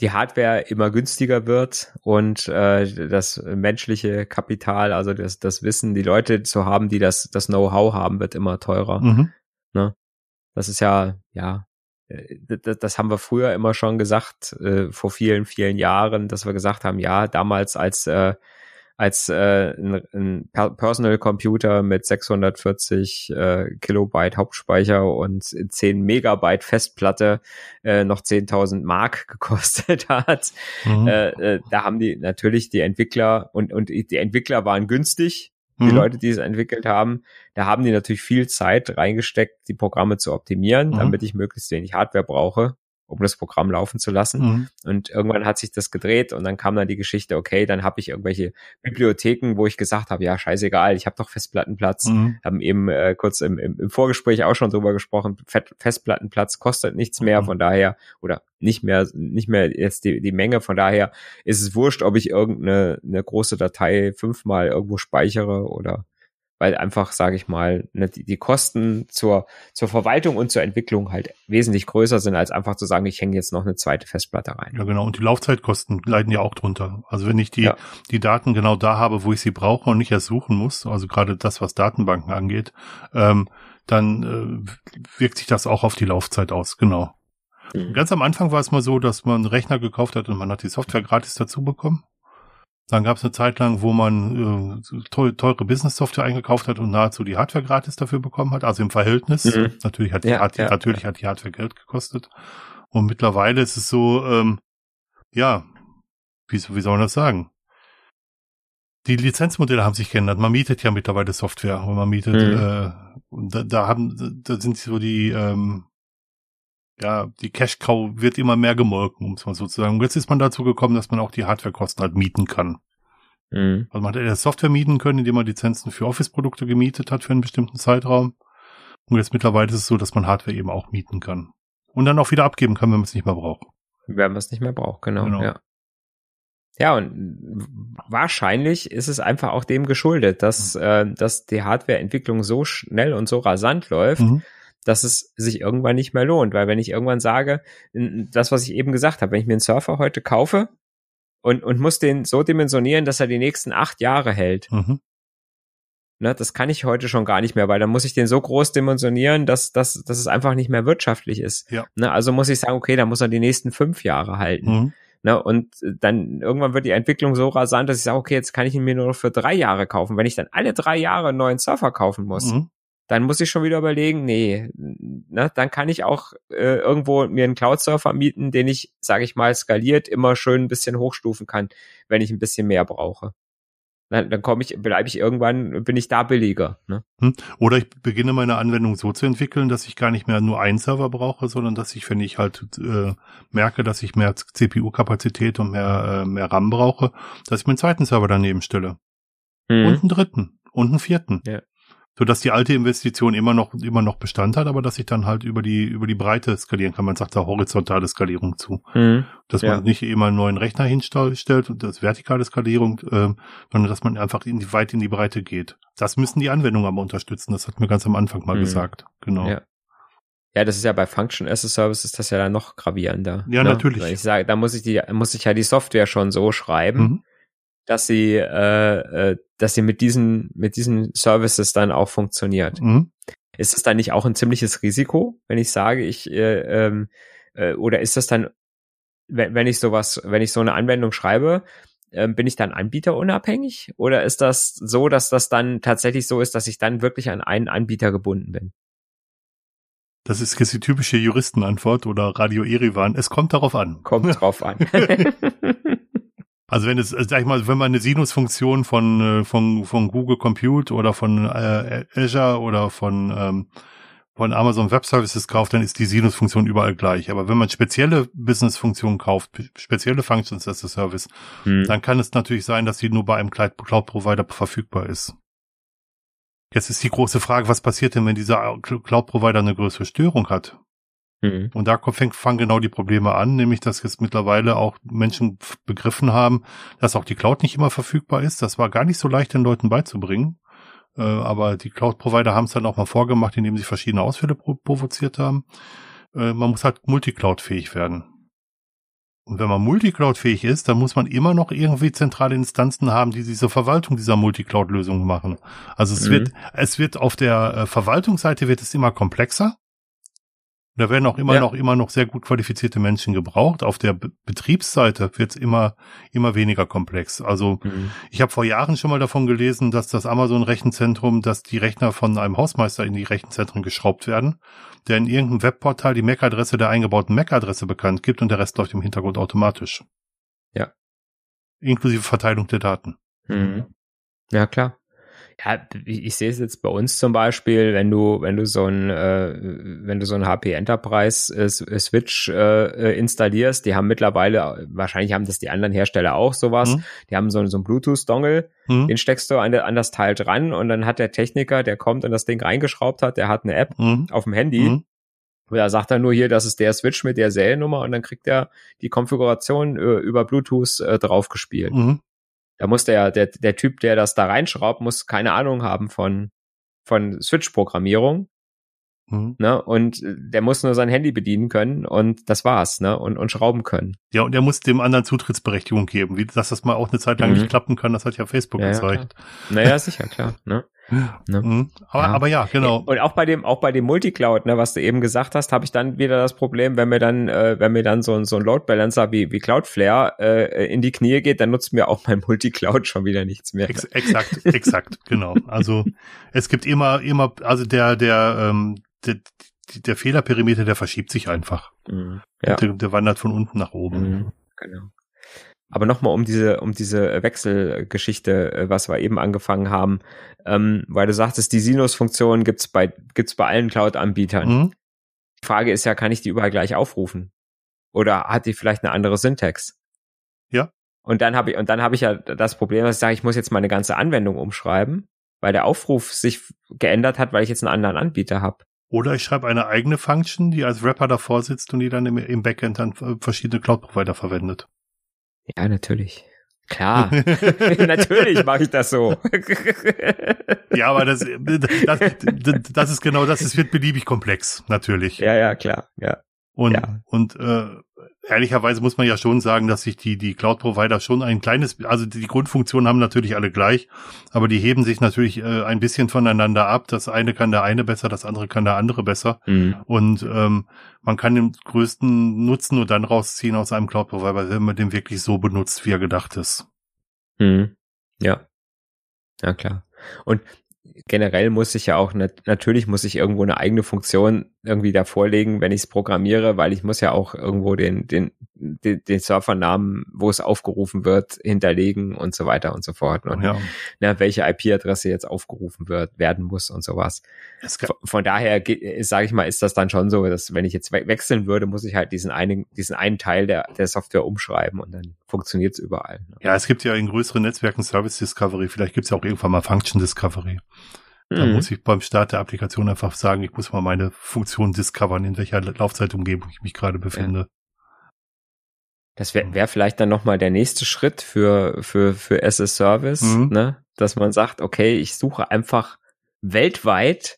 die Hardware immer günstiger wird und äh, das menschliche Kapital, also das, das Wissen, die Leute zu haben, die das, das Know-how haben, wird immer teurer. Mhm. Das ist ja, ja, äh, das, das haben wir früher immer schon gesagt, äh, vor vielen, vielen Jahren, dass wir gesagt haben, ja, damals als äh, als äh, ein, ein Per- Personal Computer mit 640 äh, Kilobyte Hauptspeicher und 10 Megabyte Festplatte äh, noch 10.000 Mark gekostet hat. Mhm. Äh, äh, da haben die natürlich die Entwickler und und die Entwickler waren günstig, die Mhm. Leute, die es entwickelt haben, da haben die natürlich viel Zeit reingesteckt, die Programme zu optimieren, Mhm. damit ich möglichst wenig Hardware brauche, um das Programm laufen zu lassen. Mhm. Und irgendwann hat sich das gedreht und dann kam dann die Geschichte, okay, dann habe ich irgendwelche Bibliotheken, wo ich gesagt habe, ja, scheißegal, ich habe doch Festplattenplatz. Mhm. Haben eben äh, kurz im, im, im Vorgespräch auch schon drüber gesprochen, Festplattenplatz kostet nichts mehr, Mhm. von daher, oder nicht mehr, nicht mehr jetzt die, die Menge, von daher ist es wurscht, ob ich irgendeine eine große Datei fünfmal irgendwo speichere oder weil einfach, sage ich mal, ne, die, die Kosten zur, zur Verwaltung und zur Entwicklung halt wesentlich größer sind, als einfach zu sagen, ich hänge jetzt noch eine zweite Festplatte rein. Ja, genau. Und die Laufzeitkosten leiden ja auch drunter. Also wenn ich die, Ja. die Daten genau da habe, wo ich sie brauche und nicht erst suchen muss, also gerade das, was Datenbanken angeht, ähm, dann äh, wirkt sich das auch auf die Laufzeit aus, genau. Mhm. Ganz am Anfang war es mal so, dass man einen Rechner gekauft hat und man hat die Software gratis dazu bekommen. Dann gab es eine Zeit lang, wo man äh, teu- teure Business-Software eingekauft hat und nahezu die Hardware gratis dafür bekommen hat, also im Verhältnis. Mhm. Natürlich hat die, Ja, hat ja, natürlich hat die Hardware Geld gekostet. Und mittlerweile ist es so, ähm, ja, wie, wie soll man das sagen? Die Lizenzmodelle haben sich geändert. Man mietet ja mittlerweile Software und man mietet, Mhm. äh, da, da haben, da sind so die, ähm, ja, die Cash Cow wird immer mehr gemolken, um es mal so zu sagen. Und jetzt ist man dazu gekommen, dass man auch die Hardwarekosten halt mieten kann. Mhm. Also man hat ja Software mieten können, indem man Lizenzen für Office-Produkte gemietet hat für einen bestimmten Zeitraum. Und jetzt mittlerweile ist es so, dass man Hardware eben auch mieten kann. Und dann auch wieder abgeben kann, wenn man es nicht mehr braucht. Wenn man es nicht mehr braucht, genau, genau. ja. Ja, und wahrscheinlich ist es einfach auch dem geschuldet, dass, mhm. äh, dass die Hardwareentwicklung so schnell und so rasant läuft, mhm. Dass es sich irgendwann nicht mehr lohnt. Weil wenn ich irgendwann sage, das, was ich eben gesagt habe, wenn ich mir einen Surfer heute kaufe und, und muss den so dimensionieren, dass er die nächsten acht Jahre hält, mhm. Ne, das kann ich heute schon gar nicht mehr, weil dann muss ich den so groß dimensionieren, dass, dass, dass es einfach nicht mehr wirtschaftlich ist. Ja. Ne, also muss ich sagen, okay, dann muss er die nächsten fünf Jahre halten. Mhm. Ne, und dann irgendwann wird die Entwicklung so rasant, dass ich sage, okay, jetzt kann ich ihn mir nur noch für drei Jahre kaufen. Wenn ich dann alle drei Jahre einen neuen Surfer kaufen muss, mhm. Dann muss ich schon wieder überlegen, nee, ne, dann kann ich auch äh, irgendwo mir einen Cloud-Surfer mieten, den ich, sage ich mal, skaliert immer schön ein bisschen hochstufen kann, wenn ich ein bisschen mehr brauche dann, dann komme ich, bleibe ich irgendwann, bin ich da billiger. Ne? Hm. Oder ich beginne meine Anwendung so zu entwickeln, dass ich gar nicht mehr nur einen Server brauche, sondern dass ich, wenn ich halt äh, merke, dass ich mehr CPU-Kapazität und mehr, äh, mehr RAM brauche, dass ich mir einen zweiten Server daneben stelle. Mhm. Und einen dritten und einen vierten. Ja so dass die alte Investition immer noch immer noch Bestand hat, aber dass ich dann halt über die über die Breite skalieren kann. Man sagt da horizontale Skalierung zu, mhm. dass man ja. nicht immer einen neuen Rechner hinstellt und das vertikale Skalierung, äh, sondern dass man einfach in die, weit in die Breite geht. Das müssen die Anwendungen aber unterstützen. Das hat mir ganz am Anfang mal mhm. gesagt. Genau. Ja. Ja, das ist ja bei Function as a Service ist das ja dann noch gravierender. Ja, ne? natürlich. Weil ich sage, da muss ich die, muss ich ja die Software schon so schreiben, mhm dass sie, äh, äh, dass sie mit diesen, mit diesen Services dann auch funktioniert. Mhm. Ist das dann nicht auch ein ziemliches Risiko, wenn ich sage, ich, äh, ähm, äh, oder ist das dann, wenn, wenn ich sowas, wenn ich so eine Anwendung schreibe, äh, bin ich dann anbieterunabhängig? Oder ist das so, dass das dann tatsächlich so ist, dass ich dann wirklich an einen Anbieter gebunden bin? Das ist jetzt die typische Juristenantwort oder Radio Erivan. Es kommt darauf an. Kommt drauf an. Also wenn es, sag ich mal, wenn man eine Sinusfunktion von, äh, von, von Google Compute oder von äh, Azure oder von, ähm, von Amazon Web Services kauft, dann ist die Sinusfunktion überall gleich. Aber wenn man spezielle Business-Funktionen kauft, spezielle Functions as a Service, hm. dann kann es natürlich sein, dass sie nur bei einem Cloud-Provider verfügbar ist. Jetzt ist die große Frage, was passiert denn, wenn dieser Cloud-Provider eine größere Störung hat? Mhm. Und da fängt, fangen genau die Probleme an, nämlich dass jetzt mittlerweile auch Menschen begriffen haben, dass auch die Cloud nicht immer verfügbar ist. Das war gar nicht so leicht den Leuten beizubringen. Äh, aber die Cloud-Provider haben es dann auch mal vorgemacht, indem sie verschiedene Ausfälle provoziert haben. Äh, man muss halt Multicloud-fähig werden. Und wenn man Multicloud-fähig ist, dann muss man immer noch irgendwie zentrale Instanzen haben, die diese Verwaltung dieser Multicloud-Lösungen machen. Also es mhm. wird, es wird auf der äh, Verwaltungsseite wird es immer komplexer. Da werden auch immer ja. noch, immer noch sehr gut qualifizierte Menschen gebraucht. Auf der Be Betriebsseite wird es immer, immer weniger komplex. Also mhm. ich habe vor Jahren schon mal davon gelesen, dass das Amazon-Rechenzentrum, dass die Rechner von einem Hausmeister in die Rechenzentren geschraubt werden, der in irgendeinem Webportal die MAC-Adresse der eingebauten MAC-Adresse bekannt gibt und der Rest läuft im Hintergrund automatisch. Ja. Inklusive Verteilung der Daten. Mhm. Ja, klar ja, ich sehe es jetzt bei uns zum Beispiel, wenn du, wenn du so ein, äh, wenn du so ein HP Enterprise äh, Switch äh, installierst, die haben mittlerweile, wahrscheinlich haben das die anderen Hersteller auch sowas, mhm. die haben so, so einen Bluetooth-Dongle, mhm. den steckst du an, an das Teil dran und dann hat der Techniker, der kommt und das Ding reingeschraubt hat, der hat eine App mhm. auf dem Handy. Mhm. Da sagt er nur hier, das ist der Switch mit der Seriennummer und dann kriegt er die Konfiguration äh, über Bluetooth äh, draufgespielt. Da muss der, der, der Typ, der das da reinschraubt, muss keine Ahnung haben von, von Switch-Programmierung. Mhm. Ne? Und der muss nur sein Handy bedienen können und das war's, ne? Und, und schrauben können. Ja, und er muss dem anderen Zutrittsberechtigung geben, wie dass das mal auch eine Zeit lang mhm. nicht klappen kann, das hat ja Facebook ja, gezeigt. Ja, naja, sicher, klar. Ne? Ne? Mhm. Aber, ja. aber ja, genau. Und auch bei dem, auch bei dem Multicloud, ne, was du eben gesagt hast, habe ich dann wieder das Problem, wenn mir dann, äh, wenn mir dann so, so ein Load Balancer wie, wie Cloudflare äh, in die Knie geht, dann nutzt mir auch mein Multicloud schon wieder nichts mehr. Ex exakt, exakt, genau. Also es gibt immer, immer, also der, der, ähm, der, der Fehlerperimeter, der verschiebt sich einfach. Mhm. Ja. Der, der wandert von unten nach oben. Mhm. Genau. Aber nochmal um diese, um diese Wechselgeschichte, äh, was wir eben angefangen haben, ähm, weil du sagtest, die Sinus-Funktion gibt's bei, gibt's bei allen Cloud-Anbietern. Mhm. Die Frage ist ja, kann ich die überall gleich aufrufen? Oder hat die vielleicht eine andere Syntax? Ja. Und dann habe ich, und dann habe ich ja das Problem, dass ich sage, ich muss jetzt meine ganze Anwendung umschreiben, weil der Aufruf sich geändert hat, weil ich jetzt einen anderen Anbieter habe. Oder ich schreibe eine eigene Function, die als Wrapper davor sitzt und die dann im, im Backend dann verschiedene Cloud-Provider verwendet. Ja, natürlich. Klar, natürlich mache ich das so. ja, aber das, das, das ist genau das, es wird beliebig komplex, natürlich. Ja, ja, klar, ja. Und, ja. und äh, ehrlicherweise muss man ja schon sagen, dass sich die, die Cloud-Provider schon ein kleines, also die Grundfunktionen haben natürlich alle gleich, aber die heben sich natürlich äh, ein bisschen voneinander ab. Das eine kann der eine besser, das andere kann der andere besser. Mhm. Und ähm, man kann den größten Nutzen nur dann rausziehen aus einem Cloud-Provider, wenn man den wirklich so benutzt, wie er gedacht ist. Mhm. Ja. Ja, klar. Und generell muss ich ja auch, natürlich muss ich irgendwo eine eigene Funktion irgendwie da vorlegen, wenn ich es programmiere, weil ich muss ja auch irgendwo den, den, den, den Servernamen, wo es aufgerufen wird, hinterlegen und so weiter und so fort. Und ja. na, welche IP-Adresse jetzt aufgerufen wird, werden muss und sowas. Von, von, daher sage ich mal, ist das dann schon so, dass wenn ich jetzt we wechseln würde, muss ich halt diesen einen, diesen einen Teil der, der Software umschreiben und dann funktioniert es überall. Ne? Ja, es gibt ja in größeren Netzwerken Service Discovery, vielleicht gibt es ja auch irgendwann mal Function Discovery. Da mhm. muss ich beim Start der Applikation einfach sagen, ich muss mal meine Funktion discovern, in welcher Laufzeitumgebung ich mich gerade befinde. Ja. Das wäre wär vielleicht dann nochmal der nächste Schritt für, für, für as a Service, mhm. ne? dass man sagt, okay, ich suche einfach weltweit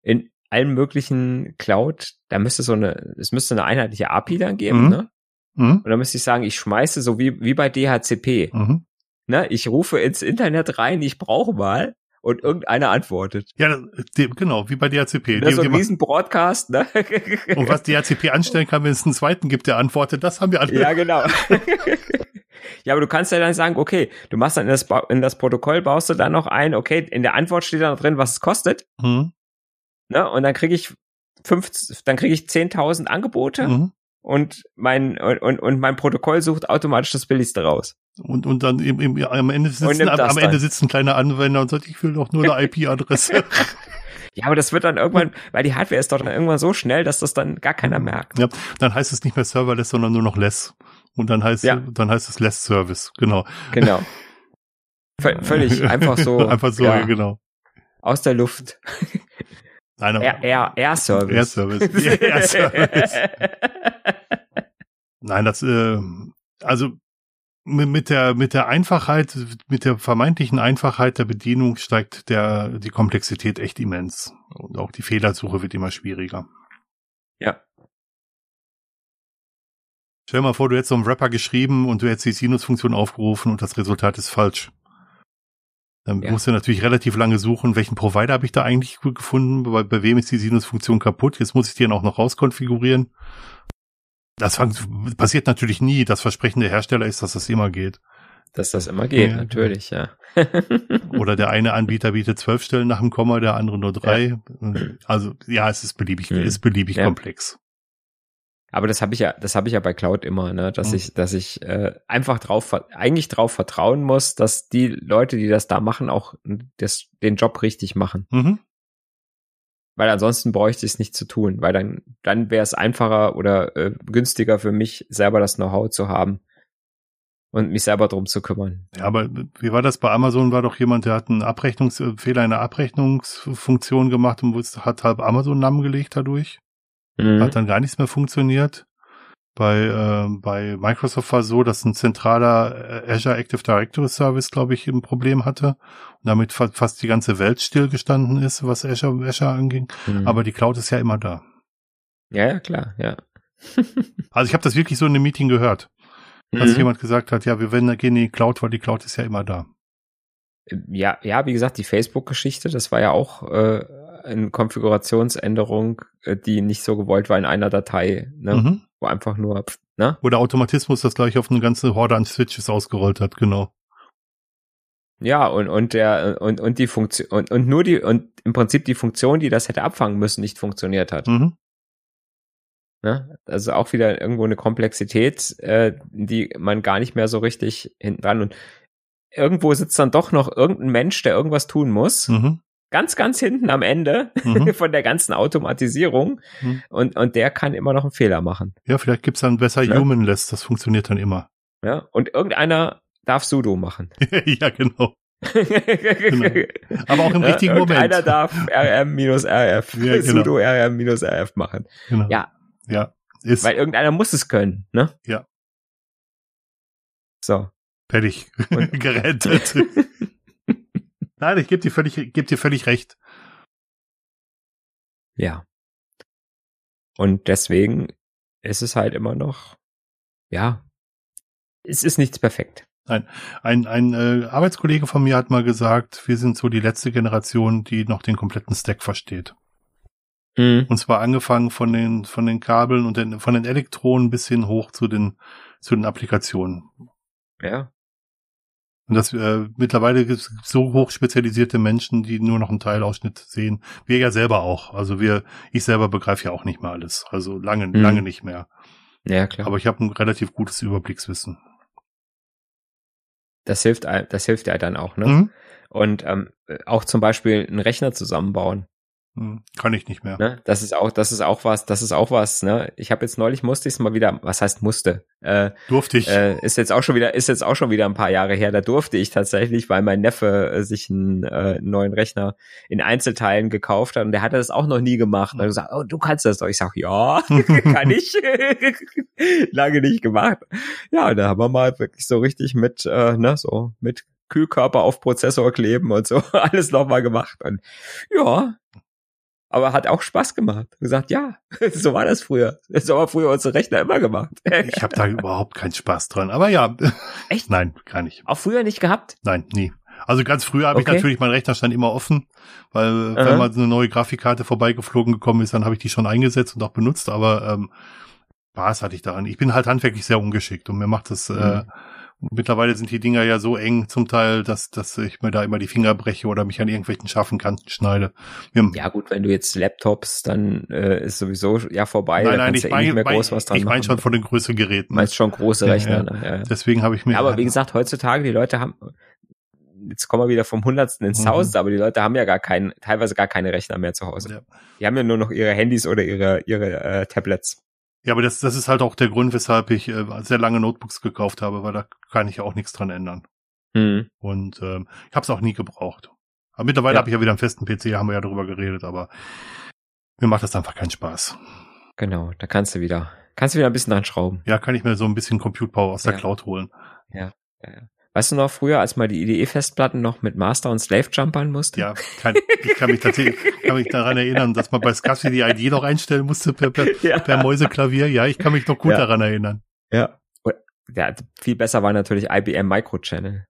in allen möglichen Cloud, da müsste so eine, es müsste eine einheitliche API dann geben, mhm. ne? Mhm. Und dann müsste ich sagen, ich schmeiße so wie, wie bei DHCP. Mhm. Ne? Ich rufe ins Internet rein, ich brauche mal und irgendeiner antwortet. Ja, die, genau, wie bei DHCP. Das ist so ein riesen Broadcast, ne? Und was DHCP anstellen kann, wenn es einen zweiten gibt, der antwortet, das haben wir alle. Ja, genau. ja, aber du kannst ja dann sagen, okay, du machst dann in das, in das Protokoll, baust du dann noch ein, okay, in der Antwort steht dann drin, was es kostet. Mhm. Ne? Und dann kriege ich fünf, dann kriege ich 10.000 Angebote. Mhm und mein und, und mein Protokoll sucht automatisch das Billigste raus. Und, und dann im, im, am Ende sitzen, am, am Ende sitzt ein kleiner Anwender und sagt, ich will doch nur eine IP-Adresse. ja, aber das wird dann irgendwann, weil die Hardware ist doch dann irgendwann so schnell, dass das dann gar keiner merkt. Ja, dann heißt es nicht mehr Serverless, sondern nur noch Less. Und dann heißt, ja. dann heißt es Less Service, genau. Genau. V völlig einfach so. einfach so, ja, genau. Aus der Luft. Nein, Air, Air, Air Service. Air Service. Air Service. Nein, das, äh, also mit der, mit der Einfachheit, mit der vermeintlichen Einfachheit der Bedienung steigt der, die Komplexität echt immens. Und auch die Fehlersuche wird immer schwieriger. Ja. Stell dir mal vor, du hättest so einen Wrapper geschrieben und du hättest die Sinus-Funktion aufgerufen und das Resultat ist falsch. Dann ja. musst du natürlich relativ lange suchen, welchen Provider habe ich da eigentlich gefunden, bei, bei wem ist die Sinus-Funktion kaputt, jetzt muss ich die dann auch noch rauskonfigurieren. Das passiert natürlich nie. Das Versprechen der Hersteller ist, dass das immer geht. Dass das immer geht, ja. natürlich, ja. Oder der eine Anbieter bietet zwölf Stellen nach dem Komma, der andere nur drei. Ja. Also ja, es ist beliebig, mhm. ist beliebig ja. komplex. Aber das habe ich ja, das habe ich ja bei Cloud immer, ne, dass mhm. ich, dass ich äh, einfach drauf, eigentlich drauf vertrauen muss, dass die Leute, die das da machen, auch das, den Job richtig machen. Mhm weil ansonsten bräuchte ich es nicht zu tun, weil dann, dann wäre es einfacher oder äh, günstiger für mich, selber das Know-how zu haben und mich selber drum zu kümmern. Ja, aber wie war das bei Amazon? War doch jemand, der hat einen Abrechnungsfehler in der Abrechnungsfunktion gemacht und hat halb Amazon Namen gelegt dadurch. Mhm. Hat dann gar nichts mehr funktioniert. Bei, äh, bei Microsoft war es so, dass ein zentraler äh, Azure Active Directory Service, glaube ich, ein Problem hatte und damit fa fast die ganze Welt stillgestanden ist, was Azure, Azure anging. Mhm. Aber die Cloud ist ja immer da. Ja, ja, klar, ja. also ich habe das wirklich so in einem Meeting gehört, dass mhm. jemand gesagt hat, ja, wir werden gehen in die Cloud, weil die Cloud ist ja immer da. Ja, ja, wie gesagt, die Facebook-Geschichte, das war ja auch äh, eine Konfigurationsänderung, äh, die nicht so gewollt war in einer Datei. Ne? Mhm wo einfach nur, ne? Wo der Automatismus das gleich auf eine ganze Horde an Switches ausgerollt hat, genau. Ja, und, und der, und, und die Funktion, und, und nur die, und im Prinzip die Funktion, die das hätte abfangen müssen, nicht funktioniert hat. Mhm. Ne? Also auch wieder irgendwo eine Komplexität, äh, die man gar nicht mehr so richtig hinten dran und irgendwo sitzt dann doch noch irgendein Mensch, der irgendwas tun muss. Mhm ganz, ganz hinten am Ende mhm. von der ganzen Automatisierung mhm. und, und der kann immer noch einen Fehler machen. Ja, vielleicht gibt's dann besser ja. Humanless, das funktioniert dann immer. Ja, und irgendeiner darf Sudo machen. ja, genau. Genau. Aber auch im richtigen Moment. Einer darf rm-rf, Ja, genau. sudo rm-rf machen. Genau. Ja, Ja. Ist weil irgendeiner muss es können, ne? Ja. So. fertig. Gerettet. Nein, ich gebe dir völlig, geb dir völlig recht. Ja. Und deswegen ist es halt immer noch, ja, es ist nichts perfekt. Ein, ein äh, Arbeitskollege von mir hat mal gesagt, wir sind so die letzte Generation, die noch den kompletten Stack versteht. Und zwar angefangen von den, von den Kabeln und den, von den Elektronen bis hin hoch zu den, zu den Applikationen. Ja. Und das äh, mittlerweile gibt es so hoch spezialisierte Menschen, die nur noch einen Teilausschnitt sehen. Wir ja selber auch. Also wir, ich selber begreife ja auch nicht mehr alles. Also lange, Mhm. lange nicht mehr. Ja, klar. Aber ich habe ein relativ gutes Überblickswissen. das hilft, das hilft ja dann auch, ne? Mhm. Und ähm, auch zum Beispiel einen Rechner zusammenbauen. Mhm. Kann ich nicht mehr. Ne? Das ist auch, das ist auch was, das ist auch was, ne? Ich habe jetzt neulich musste ich es mal wieder, was heißt musste? Äh, Durfte ich. äh, ist jetzt auch schon wieder, ist jetzt auch schon wieder ein paar Jahre her. Da durfte ich tatsächlich, weil mein Neffe äh, sich einen äh, neuen Rechner in Einzelteilen gekauft hat und der hatte das auch noch nie gemacht. Und er hat gesagt, oh, du kannst das doch. Ich sag, ja, kann ich. Lange nicht gemacht. Ja, da haben wir mal wirklich so richtig mit, äh, ne, so mit Kühlkörper auf Prozessor kleben und so alles nochmal gemacht. Und ja, aber hat auch Spaß gemacht. Gesagt, ja, so war das früher. So haben früher unsere Rechner immer gemacht. Ich habe da überhaupt keinen Spaß dran. Aber ja, Echt? nein, gar nicht. Auch früher nicht gehabt? Nein, nie. Also ganz früher habe Okay. ich natürlich meinen Rechnerstand immer offen, weil Aha. wenn mal so eine neue Grafikkarte vorbeigeflogen gekommen ist, dann habe ich die schon eingesetzt und auch benutzt, aber ähm, Spaß hatte ich daran. Ich bin halt handwerklich sehr ungeschickt und mir macht das äh, mittlerweile sind die Dinger ja so eng zum Teil, dass, dass ich mir da immer die Finger breche oder mich an irgendwelchen scharfen Kanten schneide. Mir, Ja gut, wenn du jetzt Laptops, dann äh, ist sowieso ja vorbei. nein, nein, ich ja eh nicht meine mehr groß was dran ich mein machen. schon von den größeren Geräten. Meinst schon große Ja, Rechner. ja. Ne? Ja. Deswegen habe ich mir Ja, aber wie gesagt, heutzutage, die Leute haben, jetzt kommen wir wieder vom Hundertsten ins Mhm. Tausendste, aber die Leute haben ja gar keinen, teilweise gar keine Rechner mehr zu Hause. Ja. Die haben ja nur noch ihre Handys oder ihre, ihre äh, Tablets. Ja, aber das, das ist halt auch der Grund, weshalb ich äh, sehr lange Notebooks gekauft habe, weil da kann ich auch nichts dran ändern. Hm. Und ähm, ich habe es auch nie gebraucht. Aber mittlerweile Ja. habe ich ja wieder einen festen PC, haben wir ja darüber geredet, aber mir macht das einfach keinen Spaß. Genau, da kannst du wieder, kannst du wieder ein bisschen dran schrauben. Ja, kann ich mir so ein bisschen Compute Power aus der Ja. Cloud holen. Ja, ja. Weißt du noch früher, als man die IDE-Festplatten noch mit Master und Slave jumpern musste? Ja, kann, ich kann mich tatsächlich kann mich daran erinnern, dass man bei SCSI die ID noch einstellen musste per, per, ja. per Mäuseklavier. Ja, ich kann mich noch gut Ja. daran erinnern. ja. Ja. Viel besser war natürlich IBM Microchannel.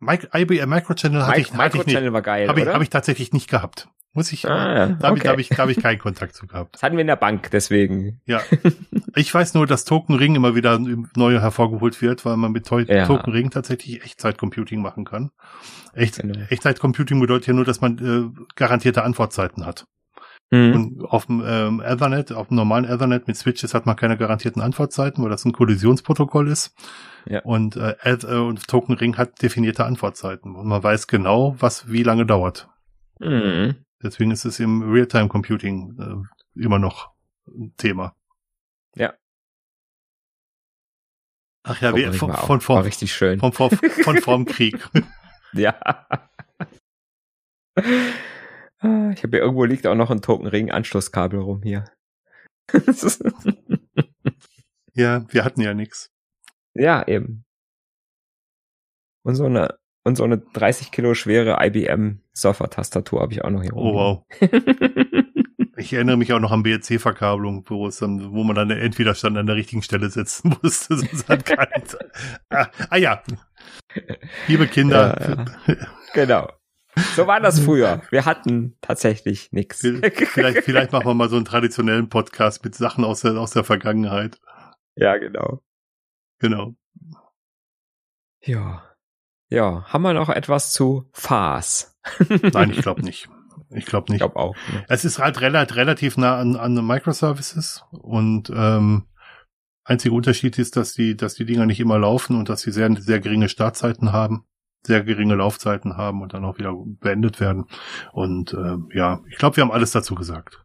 Mike, IBM Microchannel hatte Mic- ich, hatte ich nicht. Microchannel war geil, Habe ich, hab ich tatsächlich nicht gehabt. Muss ich, ah, ja. da habe ich, okay. hab ich, hab ich keinen Kontakt zu gehabt. Das hatten wir in der Bank, deswegen. Ja. Ich weiß nur, dass Token Ring immer wieder neu hervorgeholt wird, weil man mit To Ja. Token Ring tatsächlich Echtzeitcomputing machen kann. Echt, Genau. Echtzeitcomputing bedeutet ja nur, dass man äh, garantierte Antwortzeiten hat. Mhm. Und auf dem ähm, Ethernet, auf dem normalen Ethernet mit Switches hat man keine garantierten Antwortzeiten, weil das ein Kollisionsprotokoll ist. Ja. Und, äh, Eth- äh, und Token Ring hat definierte Antwortzeiten. Und man weiß genau, was wie lange dauert. Mhm. Deswegen ist es im Realtime Computing äh, immer noch ein Thema. Ja. Ach ja, wir, mal, von, von, war von, richtig schön. von, von, von vorm Krieg. Ja. Ah, Ich habe hier irgendwo liegt auch noch ein Token Ring Anschlusskabel rum hier. Ja, wir hatten ja nix. ja, eben. Und so eine und so eine 30 Kilo schwere IBM Surfer-Tastatur habe ich auch noch hier Oh wow. Ich erinnere mich auch noch an BLC-Verkabelung, wo es dann, wo man dann den Endwiderstand an der richtigen Stelle setzen musste. Sonst hat keiner. ah, ah ja. Liebe Kinder, genau. So war das früher. Wir hatten tatsächlich nichts. vielleicht, vielleicht machen wir mal so einen traditionellen Podcast mit Sachen aus der, aus der Vergangenheit. Ja, genau. Genau. Ja. Ja, haben wir noch etwas zu FAS? Nein, ich glaube nicht. Ich glaube Ich nicht. glaube auch. Ne? Es ist halt relativ, relativ nah an, an Microservices und ähm, einziger Unterschied ist, dass die, dass die Dinger nicht immer laufen und dass sie sehr, sehr geringe Startzeiten haben, sehr geringe Laufzeiten haben und dann auch wieder beendet werden. Und ähm, ja, ich glaube, wir haben alles dazu gesagt.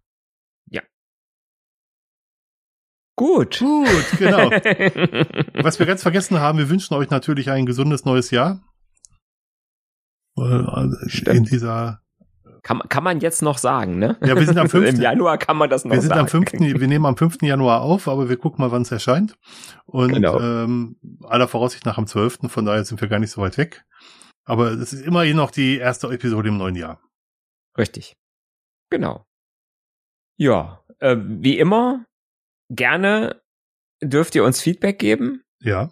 Gut. Gut, genau. Was wir ganz vergessen haben, wir wünschen euch natürlich ein gesundes neues Jahr. Äh, in dieser kann, kann man jetzt noch sagen, ne? Ja, wir sind am 5. Im Januar kann man das noch wir sind sagen. Am 5., wir nehmen am 5. Januar auf, aber wir gucken mal, wann es erscheint. Und genau. ähm, aller Voraussicht nach am 12. Von daher sind wir gar nicht so weit weg. Aber es ist immerhin noch die erste Episode im neuen Jahr. Richtig. Genau. Ja, äh, wie immer, gerne dürft ihr uns Feedback geben. Ja.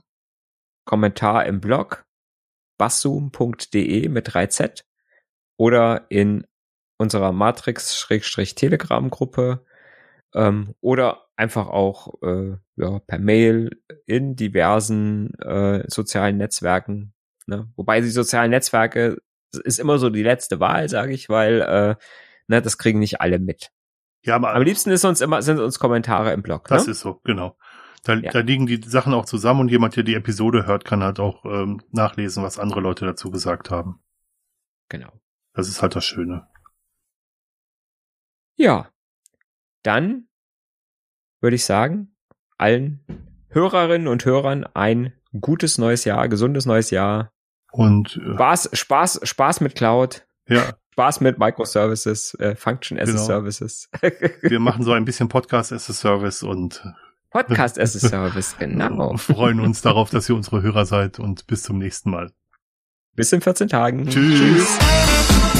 Kommentar im Blog basszoom.de mit 3z oder in unserer Matrix-Telegram-Gruppe ähm, oder einfach auch äh, ja, per Mail in diversen äh, sozialen Netzwerken. Ne? Wobei die sozialen Netzwerke ist immer so die letzte Wahl, sage ich, weil äh, ne, das kriegen nicht alle mit. Ja, aber am liebsten ist uns immer sind uns Kommentare im Blog. Das ne? ist so, genau. Da, ja. da liegen die Sachen auch zusammen und jemand, der die Episode hört, kann halt auch ähm, nachlesen, was andere Leute dazu gesagt haben. Genau. Das ist halt das Schöne. Ja, dann würde ich sagen, allen Hörerinnen und Hörern ein gutes neues Jahr, gesundes neues Jahr. Und äh, Spaß, Spaß, Spaß mit Cloud. Ja. Spaß mit Microservices, äh, Function as genau. a Services. Wir machen so ein bisschen Podcast as a Service und Podcast as a Service, genau. freuen uns darauf, dass ihr unsere Hörer seid und bis zum nächsten Mal. Bis in 14 Tagen. Tschüss. Tschüss.